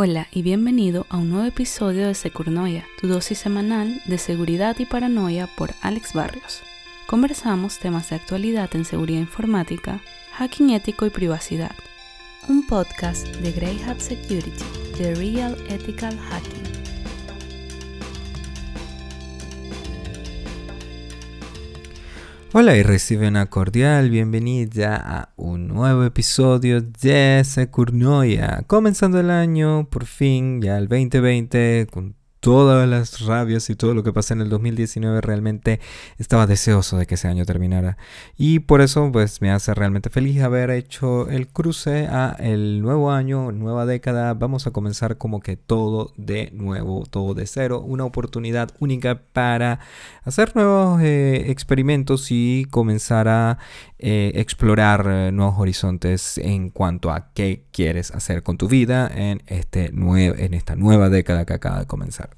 Hola y bienvenido a un nuevo episodio de Securnoia, tu dosis semanal de seguridad y paranoia por Alex Barrios. Conversamos temas de actualidad en seguridad informática, hacking ético y privacidad. Un podcast de Grey Hat Security, The Real Ethical Hacking. Hola y recibe una cordial bienvenida a un nuevo episodio de Securnoia. Comenzando el año, por fin, ya el 2020, con todas las rabias y todo lo que pasó en el 2019 realmente estaba deseoso de que ese año terminara. Y por eso pues me hace realmente feliz haber hecho el cruce a el nuevo año nueva década. Vamos a comenzar como que todo de nuevo todo de cero. Una oportunidad única para hacer nuevos eh, experimentos y comenzar a eh, explorar eh, nuevos horizontes en cuanto a qué quieres hacer con tu vida en, este en esta nueva década que acaba de comenzar.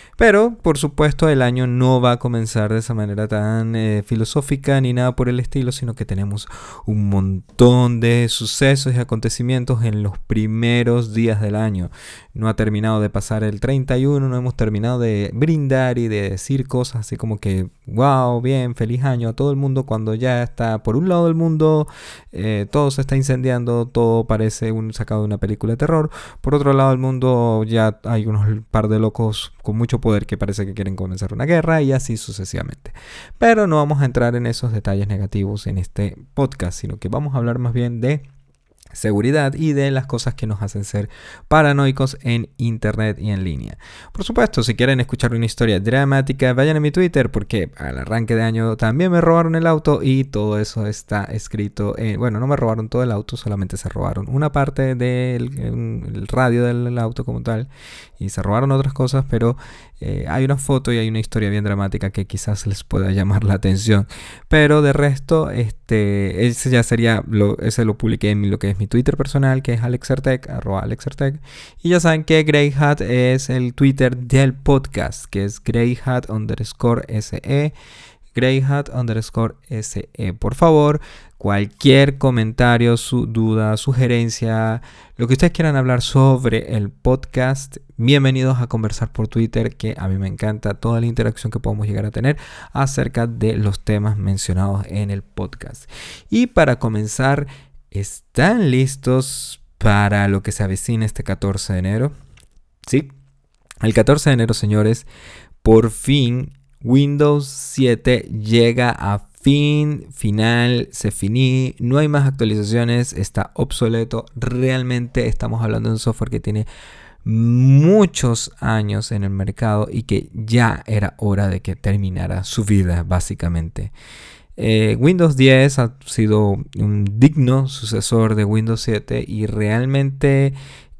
Pero, por supuesto, el año no va a comenzar de esa manera tan eh, filosófica ni nada por el estilo, sino que tenemos un montón de sucesos y acontecimientos en los primeros días del año. No ha terminado de pasar el 31, no hemos terminado de brindar y de decir cosas así como que, wow, bien, feliz año a todo el mundo cuando ya está por un lado del mundo, eh, todo se está incendiando, todo parece un sacado de una película de terror. Por otro lado del mundo ya hay unos par de locos con mucho poder que parece que quieren comenzar una guerra y así sucesivamente. Pero no vamos a entrar en esos detalles negativos en este podcast, sino que vamos a hablar más bien de seguridad y de las cosas que nos hacen ser paranoicos en internet y en línea. Por supuesto, si quieren escuchar una historia dramática, vayan a mi Twitter porque al arranque de año también me robaron el auto y todo eso está escrito en, bueno, no me robaron todo el auto, solamente se robaron una parte del radio del auto como tal y se robaron otras cosas, pero eh, hay una foto y hay una historia bien dramática que quizás les pueda llamar la atención. Pero de resto, este, ese ya sería, ese lo publiqué en lo que es mi Twitter personal, que es alexertec, arroba alexertec. Y ya saben que Greyhat es el Twitter del podcast, que es greyhat underscore SE greyhat underscore SE. Por favor, cualquier comentario, su duda, sugerencia, lo que ustedes quieran hablar sobre el podcast, bienvenidos a conversar por Twitter, que a mí me encanta toda la interacción que podemos llegar a tener acerca de los temas mencionados en el podcast. Y para comenzar, ¿están listos para lo que se avecina este 14 de enero? Sí, el 14 de enero, señores, por fin Windows 7 llega a fin, final, se finí, no hay más actualizaciones, está obsoleto. Realmente estamos hablando de un software que tiene muchos años en el mercado y que ya era hora de que terminara su vida, básicamente. Eh, Windows 10 ha sido un digno sucesor de Windows 7 y realmente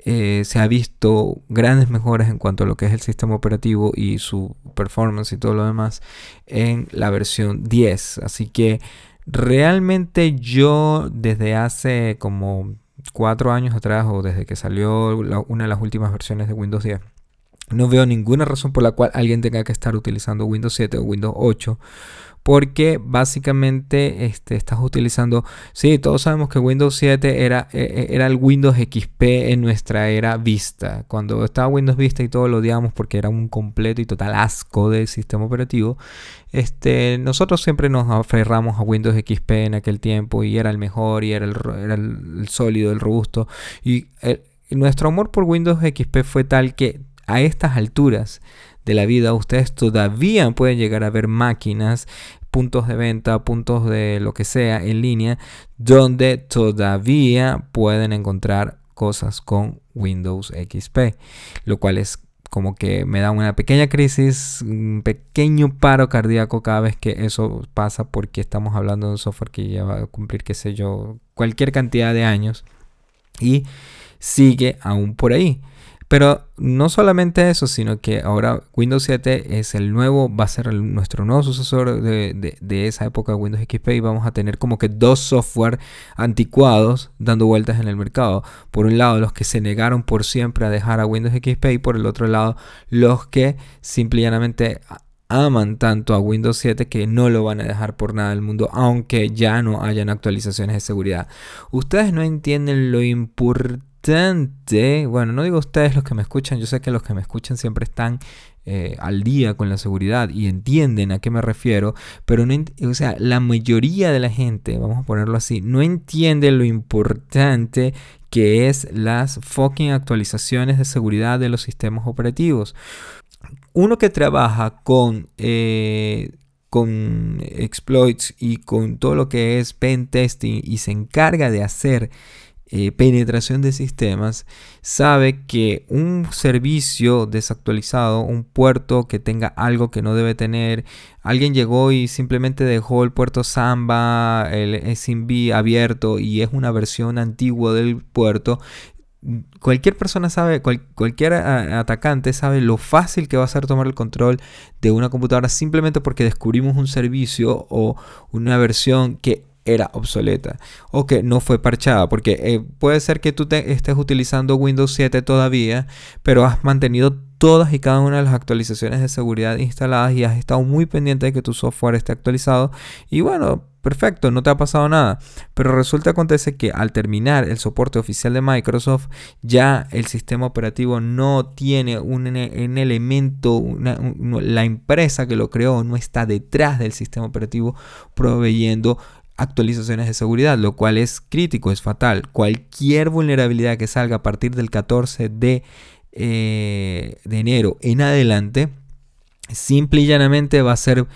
eh, se ha visto grandes mejoras en cuanto a lo que es el sistema operativo y su performance y todo lo demás en la versión 10. Así que realmente yo desde hace como cuatro años atrás o desde que salió una de las últimas versiones de Windows 10, no veo ninguna razón por la cual alguien tenga que estar utilizando Windows 7 o Windows 8 porque básicamente este, estás utilizando, sí, todos sabemos que Windows 7 era, e, e, era el Windows XP en nuestra era Vista. Cuando estaba Windows Vista y todo lo odiamos porque era un completo y total asco de sistema operativo, este, nosotros siempre nos aferramos a Windows XP en aquel tiempo y era el mejor y era el, era el sólido, el robusto. Y eh, nuestro amor por Windows XP fue tal que a estas alturas de la vida, ustedes todavía pueden llegar a ver máquinas, puntos de venta, puntos de lo que sea en línea, donde todavía pueden encontrar cosas con Windows XP, lo cual es como que me da una pequeña crisis, un pequeño paro cardíaco cada vez que eso pasa porque estamos hablando de un software que ya va a cumplir, qué sé yo, cualquier cantidad de años y sigue aún por ahí. Pero no solamente eso, sino que ahora Windows 7 es el nuevo, va a ser nuestro nuevo sucesor de, esa época de Windows XP y vamos a tener como que dos software anticuados dando vueltas en el mercado. Por un lado, los que se negaron por siempre a dejar a Windows XP y por el otro lado, los que simplemente aman tanto a Windows 7 que no lo van a dejar por nada del mundo, aunque ya no hayan actualizaciones de seguridad. Ustedes no entienden lo importante bueno, no digo ustedes los que me escuchan, yo sé que los que me escuchan siempre están eh, al día con la seguridad y entienden a qué me refiero, pero o sea, la mayoría de la gente, vamos a ponerlo así, no entiende lo importante que es las fucking actualizaciones de seguridad de los sistemas operativos. Uno que trabaja con eh, con exploits y con todo lo que es pen testing y se encarga de hacer eh, penetración de sistemas, sabe que un servicio desactualizado, un puerto que tenga algo que no debe tener, alguien llegó y simplemente dejó el puerto Samba, el SIMB abierto y es una versión antigua del puerto, cualquier persona sabe, cualquier atacante sabe lo fácil que va a ser tomar el control de una computadora simplemente porque descubrimos un servicio o una versión que era obsoleta o que no fue parchada porque eh, puede ser que tú te estés utilizando Windows 7 todavía pero has mantenido todas y cada una de las actualizaciones de seguridad instaladas y has estado muy pendiente de que tu software esté actualizado y bueno Perfecto, no te ha pasado nada. Pero resulta acontece que al terminar el soporte oficial de Microsoft, ya el sistema operativo no tiene un, elemento, la empresa que lo creó no está detrás del sistema operativo proveyendo actualizaciones de seguridad, lo cual es crítico, es fatal. Cualquier vulnerabilidad que salga a partir del 14 de, eh, de enero en adelante, simple y llanamente va a ser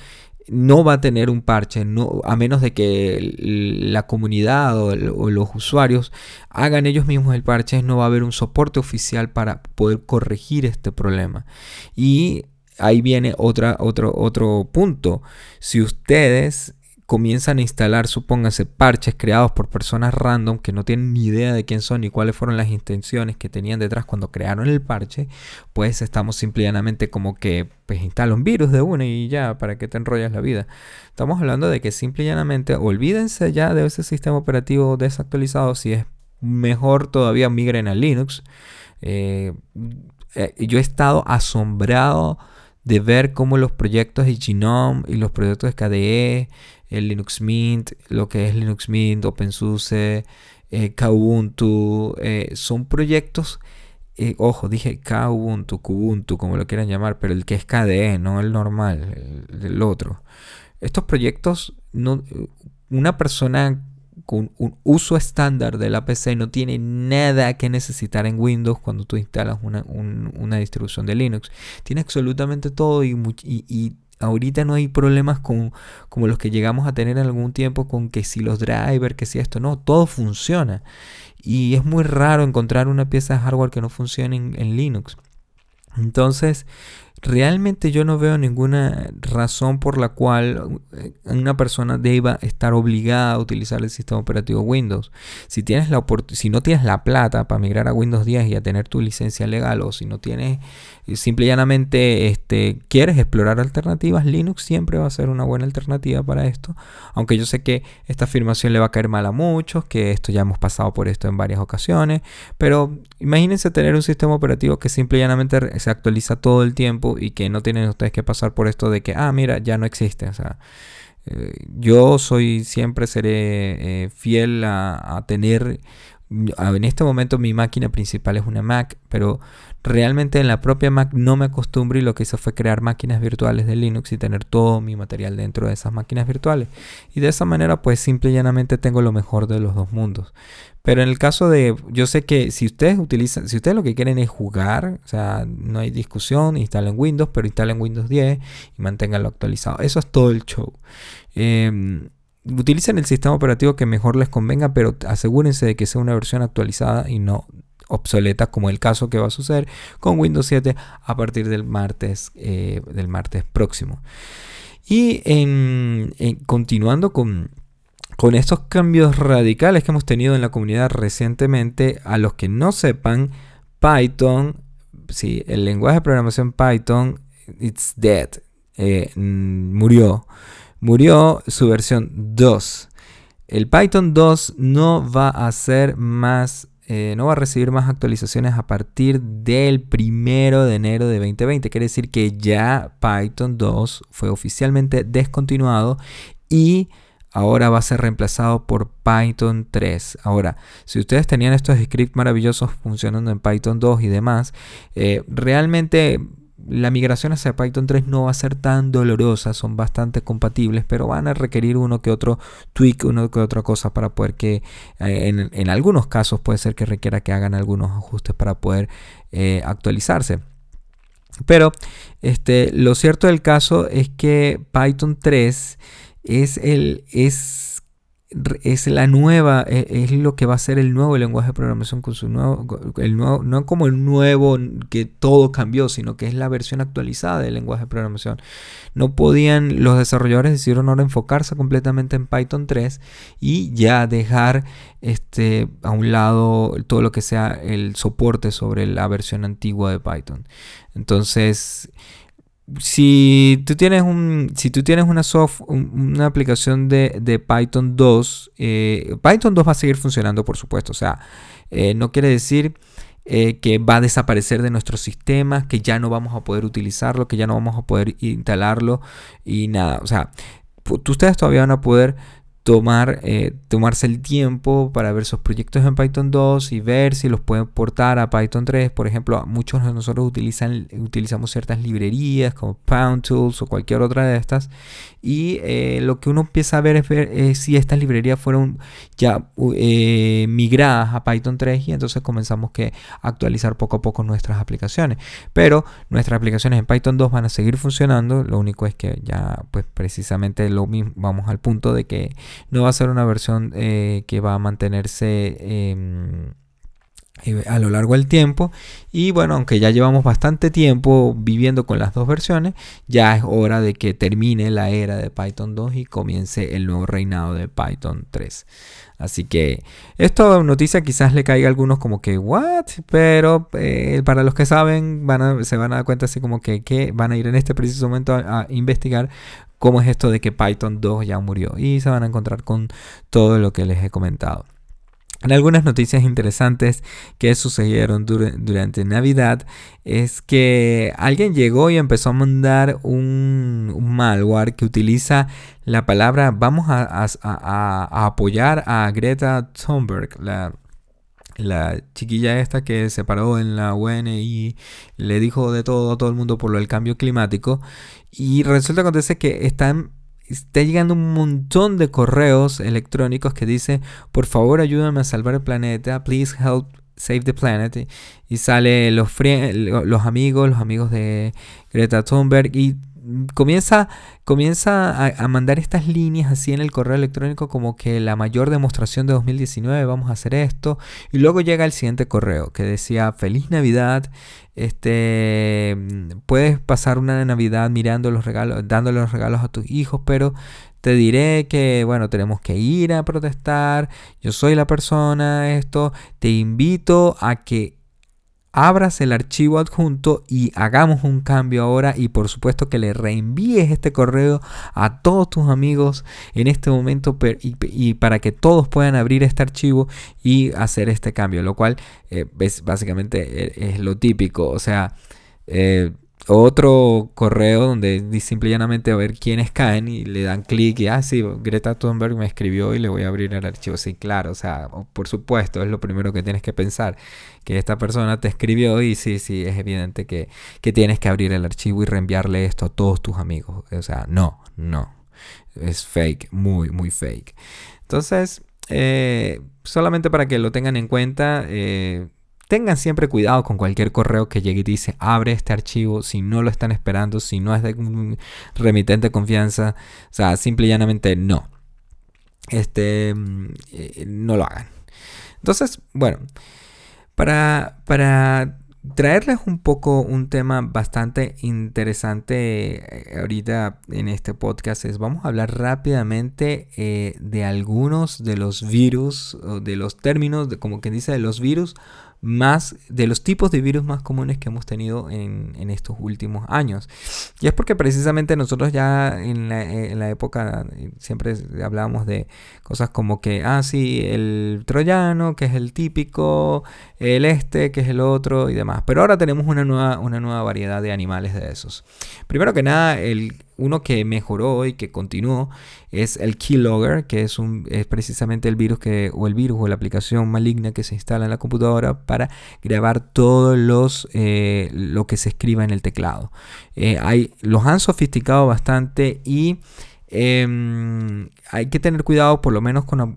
no va a tener un parche, no, a menos de que la comunidad o, los usuarios hagan ellos mismos el parche, no va a haber un soporte oficial para poder corregir este problema. Y ahí viene otro, otro punto. Si ustedes comienzan a instalar, supóngase, parches creados por personas random que no tienen ni idea de quién son ni cuáles fueron las intenciones que tenían detrás cuando crearon el parche, pues estamos simplemente como que pues instala un virus de una y ya, para que te enrollas la vida. Estamos hablando de que simple y llanamente olvídense ya de ese sistema operativo desactualizado, si es mejor todavía migren a Linux. Eh, eh, yo he estado asombrado de ver cómo los proyectos de Genome y los proyectos de KDE el Linux Mint, lo que es Linux Mint, OpenSUSE, eh, Kubuntu, eh, son proyectos, eh, ojo, dije Kubuntu, Kubuntu, como lo quieran llamar, pero el que es KDE, no el normal, el, otro. Estos proyectos, una persona con un uso estándar de la PC no tiene nada que necesitar en Windows cuando tú instalas una, distribución de Linux. Tiene absolutamente todo y, y, ahorita no hay problemas con, como los que llegamos a tener en algún tiempo con que si los drivers, que si esto, no, todo funciona. Y es muy raro encontrar una pieza de hardware que no funcione en Linux. Entonces, realmente yo no veo ninguna razón por la cual eh, una persona deba estar obligada a utilizar el sistema operativo Windows. Si, tienes la si no tienes la plata para migrar a Windows 10 y a tener tu licencia legal o si no tienes simple y llanamente este, quieres explorar alternativas, Linux siempre va a ser una buena alternativa para esto. Aunque yo sé que esta afirmación le va a caer mal a muchos, que esto ya hemos pasado por esto en varias ocasiones, pero imagínense tener un sistema operativo que simple y llanamente se actualiza todo el tiempo y que no tienen ustedes que pasar por esto de que, ah, mira, ya no existe. O sea, eh, yo soy, siempre seré eh, fiel a, a tener en este momento mi máquina principal es una Mac, pero realmente en la propia Mac no me acostumbro y lo que hice fue crear máquinas virtuales de Linux y tener todo mi material dentro de esas máquinas virtuales. Y de esa manera pues simple y llanamente tengo lo mejor de los dos mundos. Pero en el caso de, yo sé que si ustedes utilizan, si ustedes lo que quieren es jugar, o sea, no hay discusión, instalen Windows, pero instalen Windows 10 y manténganlo actualizado. Eso es todo el show. Em, utilicen el sistema operativo que mejor les convenga, pero asegúrense de que sea una versión actualizada y no obsoleta, como el caso que va a suceder con Windows 7 a partir del martes, eh, del martes próximo. Y continuando con, con estos cambios radicales que hemos tenido en la comunidad recientemente, a los que no sepan, Python, sí, el lenguaje de programación Python, it's dead, eh, murió murió su versión 2. El Python 2 no va a ser más, eh, no va a recibir más actualizaciones a partir del primero de enero de 2020. Quiere decir que ya Python 2 fue oficialmente descontinuado y ahora va a ser reemplazado por Python 3. Ahora, si ustedes tenían estos scripts maravillosos funcionando en Python 2 y demás, eh, realmente la migración hacia Python 3 no va a ser tan dolorosa, son bastante compatibles, pero van a requerir uno que otro tweak, uno que otra cosa para poder que, eh, en, algunos casos puede ser que requiera que hagan algunos ajustes para poder eh, actualizarse. Pero este, lo cierto del caso es que Python 3 es el, es es la nueva, e, es, lo que va a ser el nuevo lenguaje de programación con su nuevo, el nuevo, no como el nuevo que todo cambió, sino que es la versión actualizada del lenguaje de programación. No podían, los desarrolladores decidieron ahora enfocarse completamente en Python 3 y ya dejar este, a un lado todo lo que sea el soporte sobre la versión antigua de Python. Entonces, si tú tienes un si tú tienes una soft, una aplicación de, Python 2 eh, Python 2 va a seguir funcionando por supuesto. O sea eh, no quiere decir eh, que va a desaparecer de nuestros sistemas que ya no vamos a poder utilizarlo que ya no vamos a poder instalarlo y nada. O sea ustedes todavía van a poder tomar, eh, tomarse el tiempo para ver sus proyectos en Python 2 y ver si los pueden portar a Python 3. Por ejemplo, muchos de nosotros utilizamos ciertas librerías como Pound Tools o cualquier otra de estas. Y eh, lo que uno empieza a ver es ver si estas librerías fueron ya eh, migradas a Python 3 y entonces comenzamos que actualizar poco a poco nuestras aplicaciones. Pero nuestras aplicaciones en Python 2 van a seguir funcionando. Lo único es que ya pues precisamente lo mismo, vamos al punto de que no va a ser una versión eh, que va a mantenerse em, a lo largo del tiempo. Y bueno, aunque ya llevamos bastante tiempo viviendo con las dos versiones, ya es hora de que termine la era de Python 2 y comience el nuevo reinado de Python 3. Así que esta noticia quizás le caiga a algunos como que, ¿what? Pero eh, para los que saben, van se van a dar cuenta así como que, que van a ir en este preciso momento a investigar cómo es esto de que Python 2 ya murió y se van a encontrar con todo lo que les he comentado. En algunas noticias interesantes que sucedieron durante Navidad es que alguien llegó y empezó a mandar un, malware que utiliza la palabra vamos a, apoyar a Greta Thunberg, la, la chiquilla esta que se paró en la UN y le dijo de todo a todo el mundo por lo del cambio climático. Y resulta que acontece que están, está llegando un montón de correos electrónicos que dice, por favor ayúdame a salvar el planeta, please help save the planet. Y sale los, los amigos, los amigos de Greta Thunberg y comienza, comienza a, mandar estas líneas así en el correo electrónico como que la mayor demostración de 2019, vamos a hacer esto. Y luego llega el siguiente correo que decía, feliz Navidad, este, puedes pasar una Navidad mirando los regalos, dándole los regalos a tus hijos, pero te diré que, bueno, tenemos que ir a protestar, yo soy la persona, esto, te invito a que abras el archivo adjunto y hagamos un cambio ahora y por supuesto que le reenvíes este correo a todos tus amigos en este momento y, para que todos puedan abrir este archivo y hacer este cambio, lo cual eh, es básicamente eh, es, lo típico, o sea, eh, otro correo donde simple y llanamente a ver quiénes caen y le dan clic y, ah, sí, Greta Thunberg me escribió y le voy a abrir el archivo. Sí, claro, o sea, por supuesto, es lo primero que tienes que pensar, que esta persona te escribió y sí, sí, es evidente que, que tienes que abrir el archivo y reenviarle esto a todos tus amigos. O sea, no, no, es fake, muy, muy fake. Entonces, eh, solamente para que lo tengan en cuenta, eh, Tengan siempre cuidado con cualquier correo que llegue y dice abre este archivo si no lo están esperando, si no es de un remitente de confianza. O sea, simple y llanamente no. Este, mm, eh, no lo hagan. Entonces, bueno, para, para traerles un poco un tema bastante interesante eh, ahorita en este podcast es vamos a hablar rápidamente eh, de algunos de los virus, de los términos, de, como que dice, de los virus más de los tipos de virus más comunes que hemos tenido en, estos últimos años. Y es porque precisamente nosotros ya en la, época siempre hablábamos de cosas como que, ah, sí, el troyano, que es el típico, el este, que es el otro y demás. Pero ahora tenemos una nueva, una nueva variedad de animales de esos. Primero que nada, el uno que mejoró y que continuó es el Keylogger, que es, un, es precisamente el virus que, o el virus o la aplicación maligna que se instala en la computadora para grabar todo los, eh, lo que se escriba en el teclado. Eh, hay, los han sofisticado bastante y em, hay que tener cuidado por lo menos con,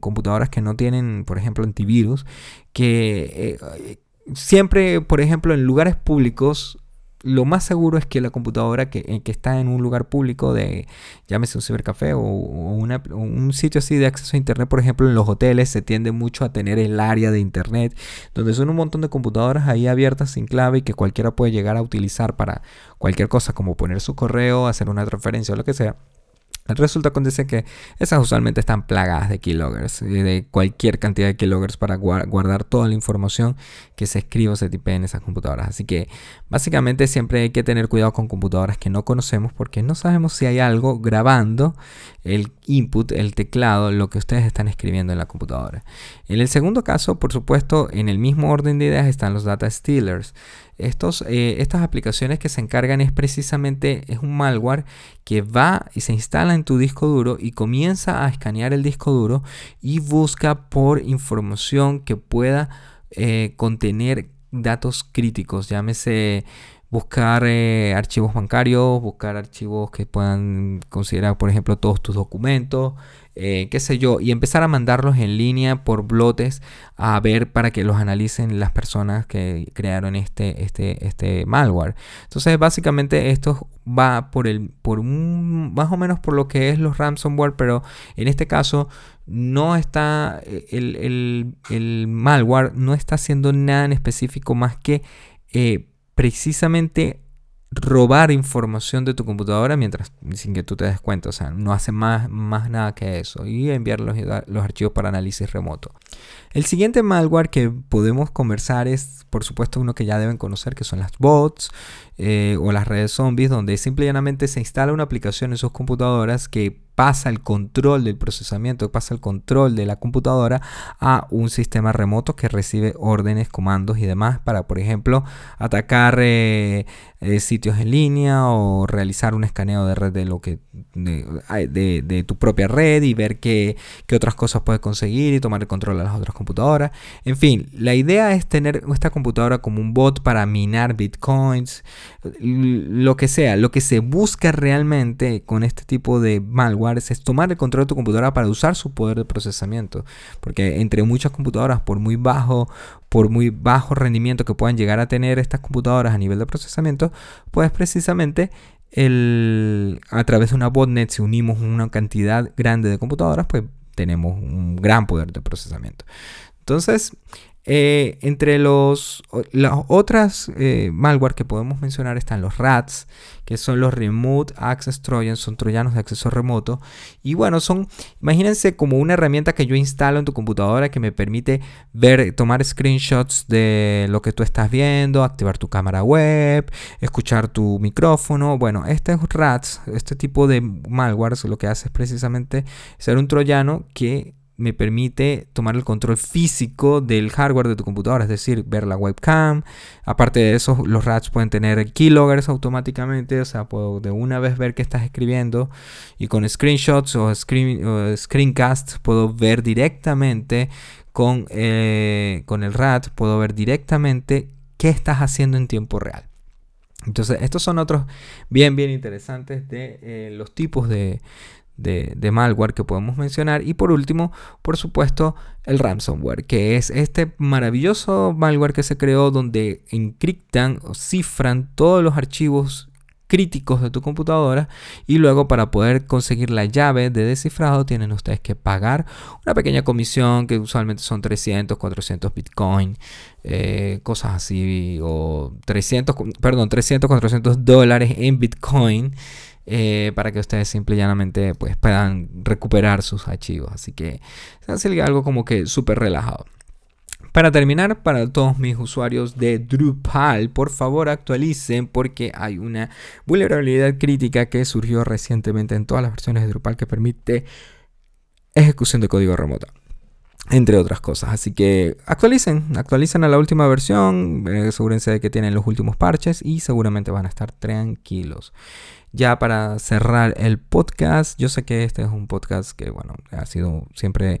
computadoras que no tienen, por ejemplo, antivirus, que eh, siempre, por ejemplo, en lugares públicos lo más seguro es que la computadora que, eh, que, está en un lugar público de, llámese un cibercafé o, un sitio así de acceso a internet, por ejemplo, en los hoteles se tiende mucho a tener el área de internet, donde son un montón de computadoras ahí abiertas sin clave y que cualquiera puede llegar a utilizar para cualquier cosa, como poner su correo, hacer una transferencia o lo que sea. Resulta acontece que esas usualmente están plagadas de keyloggers, de cualquier cantidad de keyloggers para guardar toda la información que se escribe o se tipea en esas computadoras. Así que básicamente siempre hay que tener cuidado con computadoras que no conocemos porque no sabemos si hay algo grabando el input, el teclado, lo que ustedes están escribiendo en la computadora. En el segundo caso, por supuesto, en el mismo orden de ideas están los data stealers. Estos, eh, estas aplicaciones que se encargan es precisamente, es un malware que va y se instala en tu disco duro y comienza a escanear el disco duro y busca por información que pueda eh, contener datos críticos, llámese buscar eh, archivos bancarios, buscar archivos que puedan considerar, por ejemplo, todos tus documentos, eh, qué sé yo, y empezar a mandarlos en línea por blotes a ver para que los analicen las personas que crearon este, este, este malware. Entonces, básicamente esto va por el, por un, más o menos por lo que es los ransomware, pero en este caso no está, eh, el, el, malware no está haciendo nada en específico más que precisamente robar información de tu computadora mientras sin que tú te des cuenta, o sea, no hace más, más nada que eso y enviar los, los archivos para análisis remoto. El siguiente malware que podemos conversar es, por supuesto, uno que ya deben conocer, que son las bots eh, o las redes zombies, donde simplemente se instala una aplicación en sus computadoras que pasa el control del procesamiento, pasa el control de la computadora a un sistema remoto que recibe órdenes, comandos y demás para, por ejemplo, atacar eh, eh, sitios en línea o realizar un escaneo de red de lo que de, tu propia red y ver qué, qué, otras cosas puedes conseguir y tomar el control de otras computadoras. En fin, la idea es tener esta computadora como un bot para minar bitcoins, lo que sea, lo que se busca realmente con este tipo de malware es tomar el control de tu computadora para usar su poder de procesamiento. Porque entre muchas computadoras, por muy bajo, por muy bajo rendimiento que puedan llegar a tener estas computadoras a nivel de procesamiento, pues precisamente el, a través de una botnet, si unimos una cantidad grande de computadoras, pues tenemos un gran poder de procesamiento. Entonces, eh, entre los, las otras eh, malware que podemos mencionar están los RATs, que son los Remote Access Trojans, son troyanos de acceso remoto. Y bueno, son, imagínense como una herramienta que yo instalo en tu computadora que me permite ver, tomar screenshots de lo que tú estás viendo, activar tu cámara web, escuchar tu micrófono. Bueno, este RATs, este tipo de malware, lo que hace es precisamente ser un troyano que me permite tomar el control físico del hardware de tu computadora, es decir, ver la webcam. Aparte de eso, los RATs pueden tener keyloggers automáticamente, o sea, puedo de una vez ver qué estás escribiendo y con screenshots o, screen, screencasts puedo ver directamente con, eh, con el RAT, puedo ver directamente qué estás haciendo en tiempo real. Entonces, estos son otros bien, bien interesantes de eh, los tipos de, de, malware que podemos mencionar. Y por último, por supuesto, el ransomware, que es este maravilloso malware que se creó donde encriptan o cifran todos los archivos críticos de tu computadora y luego para poder conseguir la llave de descifrado tienen ustedes que pagar una pequeña comisión que usualmente son 300, 400 bitcoin, eh, cosas así o 300, perdón, 300, 400 dólares en bitcoin eh, para que ustedes simple y llanamente pues, puedan recuperar sus archivos. Así que es algo como que súper relajado. Para terminar, para todos mis usuarios de Drupal, por favor actualicen porque hay una vulnerabilidad crítica que surgió recientemente en todas las versiones de Drupal que permite ejecución de código remoto. Entre otras cosas. Así que actualicen, actualicen a la última versión, eh, asegúrense de que tienen los últimos parches y seguramente van a estar tranquilos. Ya para cerrar el podcast, yo sé que este es un podcast que, bueno, ha sido siempre...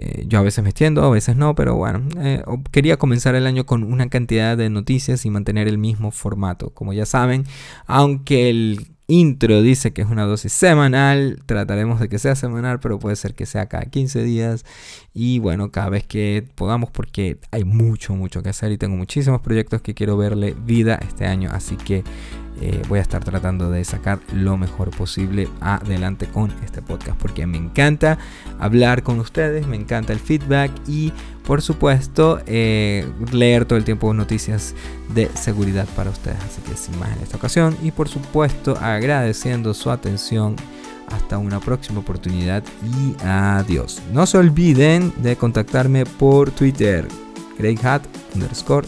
Eh, yo a veces me extiendo, a veces no, pero bueno, eh, quería comenzar el año con una cantidad de noticias y mantener el mismo formato. Como ya saben, aunque el intro dice que es una dosis semanal. Trataremos de que sea semanal, pero puede ser que sea cada 15 días. Y bueno, cada vez que podamos, porque hay mucho, mucho que hacer y tengo muchísimos proyectos que quiero verle vida este año. Así que eh, voy a estar tratando de sacar lo mejor posible adelante con este podcast porque me encanta hablar con ustedes, me encanta el feedback y por supuesto eh, leer todo el tiempo noticias de seguridad para ustedes. Así que sin más en esta ocasión y por supuesto agradeciendo su atención. Hasta una próxima oportunidad y adiós. No se olviden de contactarme por Twitter, GreyHat underscore.